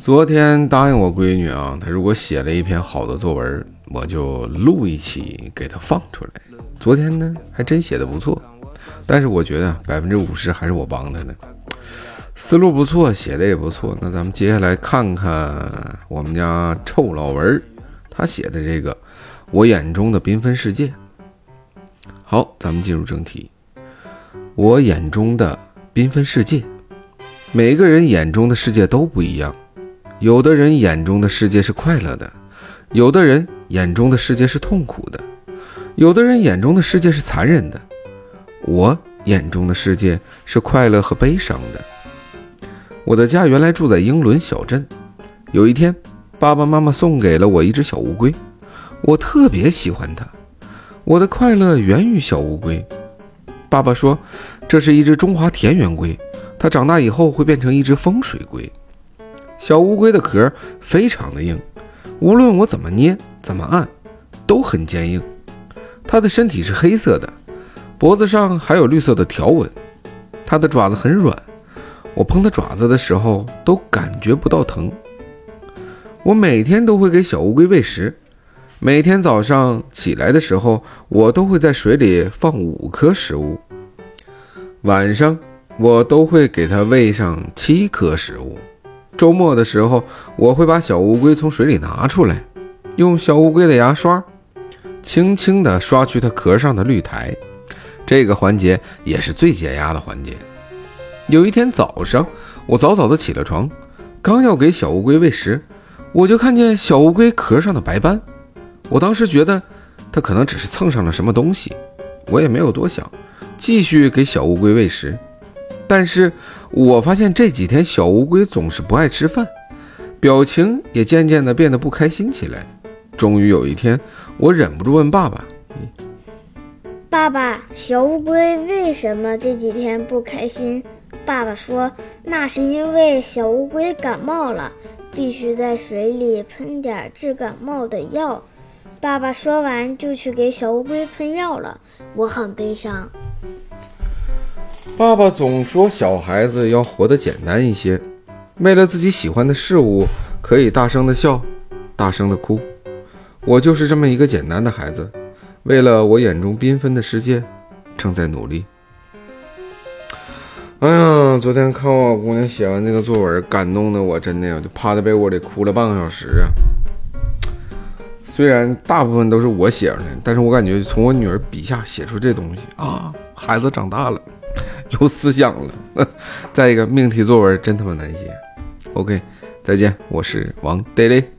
昨天答应我闺女啊，她如果写了一篇好的作文，我就录一期给她放出来。昨天呢，还真写的不错，但是我觉得百分之五十还是我帮她的，思路不错，写的也不错。那咱们接下来看看我们家臭老文他写的这个我眼中的缤纷世界。好，咱们进入正题，我眼中的缤纷世界，每个人眼中的世界都不一样。有的人眼中的世界是快乐的，有的人眼中的世界是痛苦的，有的人眼中的世界是残忍的。我眼中的世界是快乐和悲伤的。我的家原来住在英伦小镇。有一天，爸爸妈妈送给了我一只小乌龟，我特别喜欢它。我的快乐源于小乌龟。爸爸说，这是一只中华田园龟，它长大以后会变成一只风水龟。小乌龟的壳非常的硬，无论我怎么捏、怎么按，都很坚硬。它的身体是黑色的，脖子上还有绿色的条纹。它的爪子很软，我碰它爪子的时候都感觉不到疼。我每天都会给小乌龟喂食，每天早上起来的时候，我都会在水里放五颗食物。晚上我都会给它喂上七颗食物。周末的时候，我会把小乌龟从水里拿出来，用小乌龟的牙刷轻轻地刷去它壳上的绿苔。这个环节也是最解压的环节。有一天早上，我早早的起了床，刚要给小乌龟喂食，我就看见小乌龟壳上的白斑。我当时觉得它可能只是蹭上了什么东西，我也没有多想，继续给小乌龟喂食。但是我发现这几天小乌龟总是不爱吃饭，表情也渐渐的变得不开心起来。终于有一天，我忍不住问爸爸：“爸爸，小乌龟为什么这几天不开心？”爸爸说：“那是因为小乌龟感冒了，必须在水里喷点治感冒的药。”爸爸说完就去给小乌龟喷药了。我很悲伤。爸爸总说小孩子要活得简单一些，为了自己喜欢的事物，可以大声的笑，大声的哭。我就是这么一个简单的孩子，为了我眼中缤纷的世界，正在努力。哎呀，昨天看我姑娘写完这个作文，感动的我真的呀，就趴在被窝里哭了半个小时啊。虽然大部分都是我写的，但是我感觉从我女儿笔下写出这东西啊，孩子长大了。有思想了，再一个命题作文真他妈难写。OK，再见，我是王 Daily。